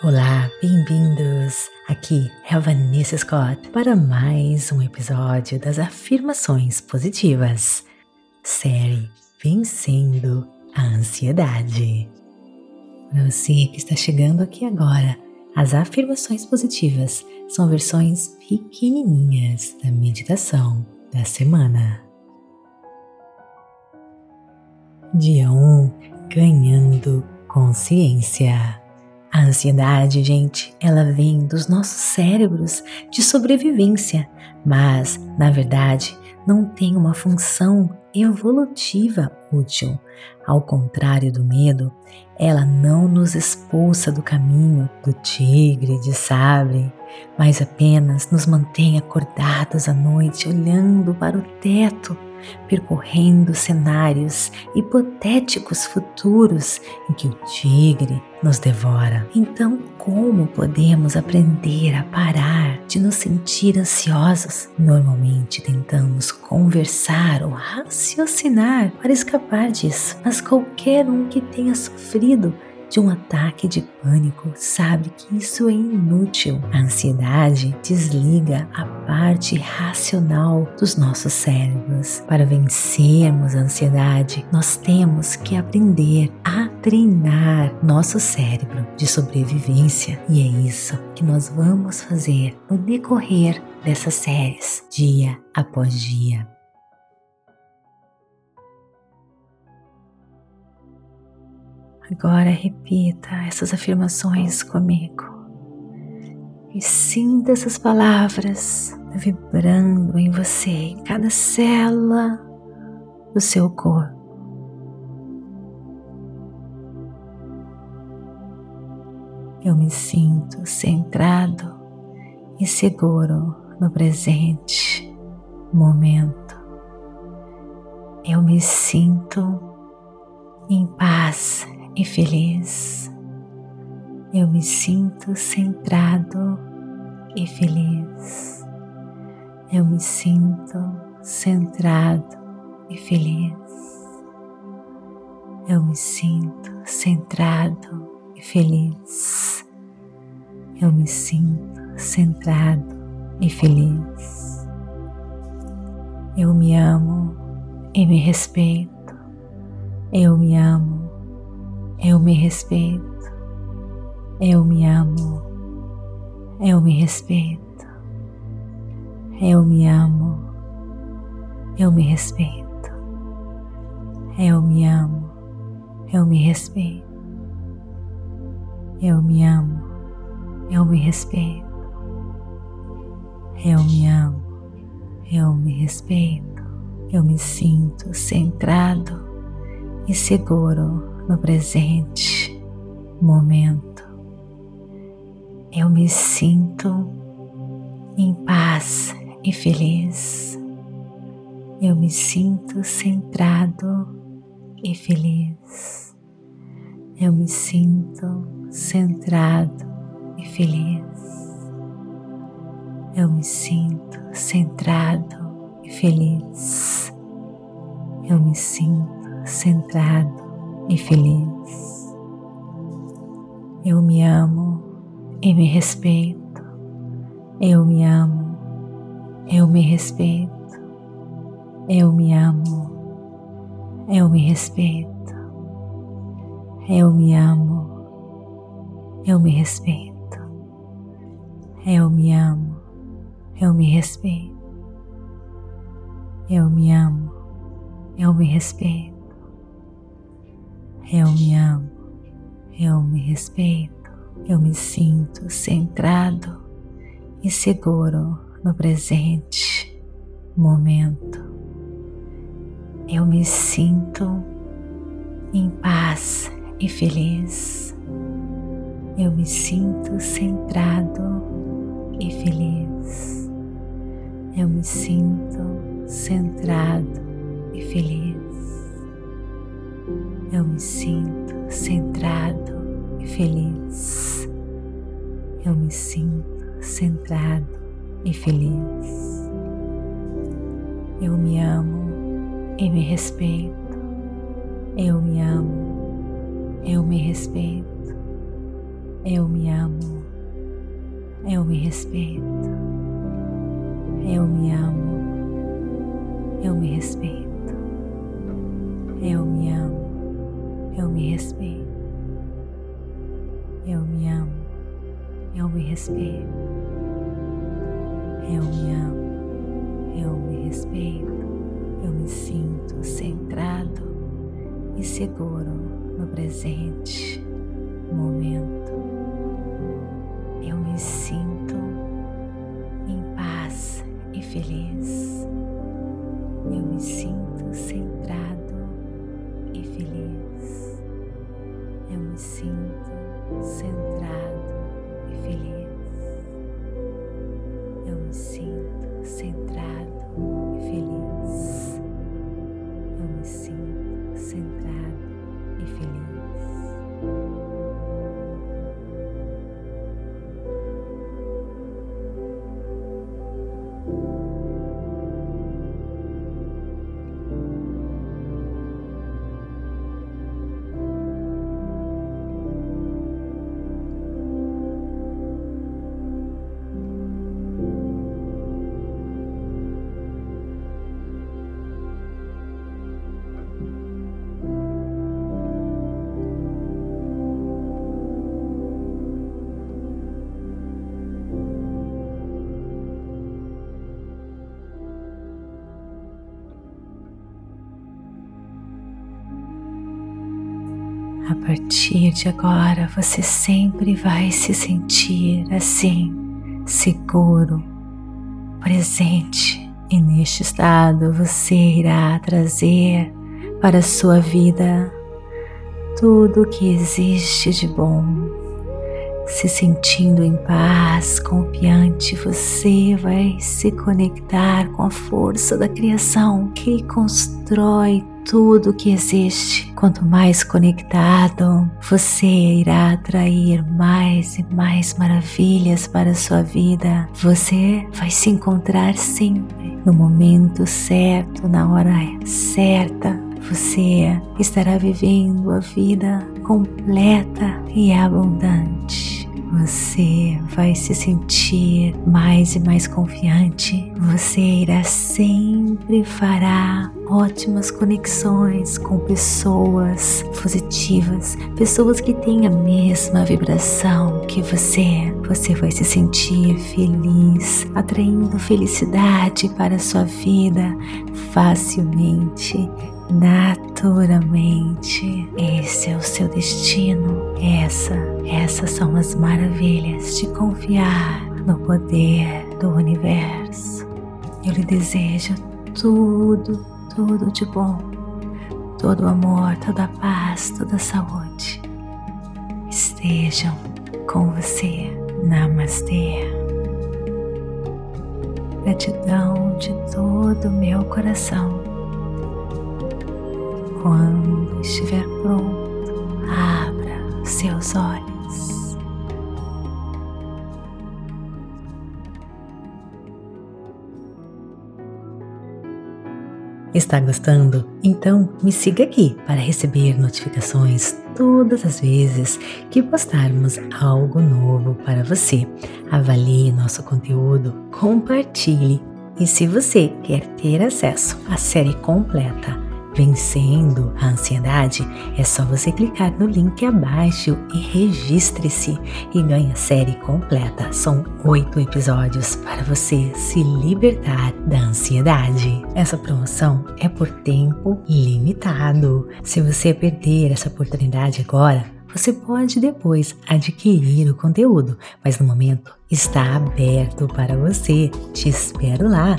Olá, bem-vindos! Aqui é a Vanessa Scott para mais um episódio das Afirmações Positivas. Série Vencendo a Ansiedade. Para você que está chegando aqui agora, as afirmações positivas são versões pequenininhas da meditação da semana. Dia 1 Ganhando Consciência. A ansiedade, gente, ela vem dos nossos cérebros de sobrevivência, mas, na verdade, não tem uma função evolutiva útil. Ao contrário do medo, ela não nos expulsa do caminho do tigre de sabre, mas apenas nos mantém acordados à noite olhando para o teto percorrendo cenários hipotéticos futuros em que o tigre nos devora. Então, como podemos aprender a parar de nos sentir ansiosos? Normalmente tentamos conversar ou raciocinar para escapar disso, mas qualquer um que tenha sofrido de um ataque de pânico sabe que isso é inútil. A ansiedade desliga a parte racional dos nossos cérebros. Para vencermos a ansiedade, nós temos que aprender a treinar nosso cérebro de sobrevivência e é isso que nós vamos fazer no decorrer dessas séries, dia após dia. Agora repita essas afirmações comigo e sinta essas palavras vibrando em você, em cada célula do seu corpo. Eu me sinto centrado e seguro no presente momento. Eu me sinto em paz e feliz. Eu me sinto centrado e feliz. Eu me sinto centrado e feliz. Eu me sinto centrado e feliz. Eu me sinto centrado e feliz. Eu me amo e me respeito. Eu me amo eu me respeito. Eu me amo. Eu me respeito. Eu me amo. Eu me respeito. Eu me amo. Eu me respeito. Eu me amo. Eu me respeito. Eu me amo. Eu me respeito. Eu me sinto centrado e seguro no presente momento. Eu me sinto em paz e feliz. Eu me sinto centrado e feliz. Eu me sinto centrado e feliz. Eu me sinto centrado e feliz. Eu me sinto centrado e feliz. Eu me amo e me respeito. Eu me amo, eu me respeito. Eu me amo, eu me respeito. Eu me amo, eu me respeito. Eu me amo, eu me respeito. Eu me amo, eu me respeito. Eu me amo, eu me respeito, eu me sinto centrado e seguro no presente momento. Eu me sinto em paz e feliz. Eu me sinto centrado e feliz. Eu me sinto centrado e feliz. Eu me sinto centrado e feliz. Eu me sinto centrado e feliz. Eu me amo e me respeito. Eu me amo, eu me respeito. Eu me amo. Eu me respeito. Eu me amo. Eu me respeito. Eu me amo. Eu me respeito. Eu me amo. Eu me respeito. Eu me amo. Eu me respeito. Eu me sinto centrado e seguro no presente momento. Eu me sinto em paz e feliz. Eu me sinto sinto centrado A partir de agora, você sempre vai se sentir assim, seguro, presente, e neste estado você irá trazer para a sua vida tudo o que existe de bom. Se sentindo em paz, confiante, você vai se conectar com a força da criação que constrói tudo que existe. Quanto mais conectado, você irá atrair mais e mais maravilhas para a sua vida. Você vai se encontrar sempre no momento certo, na hora certa. Você estará vivendo a vida completa e abundante você vai se sentir mais e mais confiante. Você irá sempre fará ótimas conexões com pessoas positivas, pessoas que têm a mesma vibração que você. Você vai se sentir feliz, atraindo felicidade para a sua vida facilmente naturalmente. Esse é o seu destino. Essa, essas são as maravilhas de confiar no poder do universo. Eu lhe desejo tudo, tudo de bom, todo amor, toda paz, toda saúde. Estejam com você. Namastê. Gratidão de todo o meu coração quando estiver pronto, abra seus olhos. Está gostando? Então me siga aqui para receber notificações todas as vezes que postarmos algo novo para você. Avalie nosso conteúdo, compartilhe e se você quer ter acesso à série completa vencendo a ansiedade, é só você clicar no link abaixo e registre-se e ganhe a série completa. São oito episódios para você se libertar da ansiedade. Essa promoção é por tempo limitado. Se você perder essa oportunidade agora, você pode depois adquirir o conteúdo, mas no momento está aberto para você. Te espero lá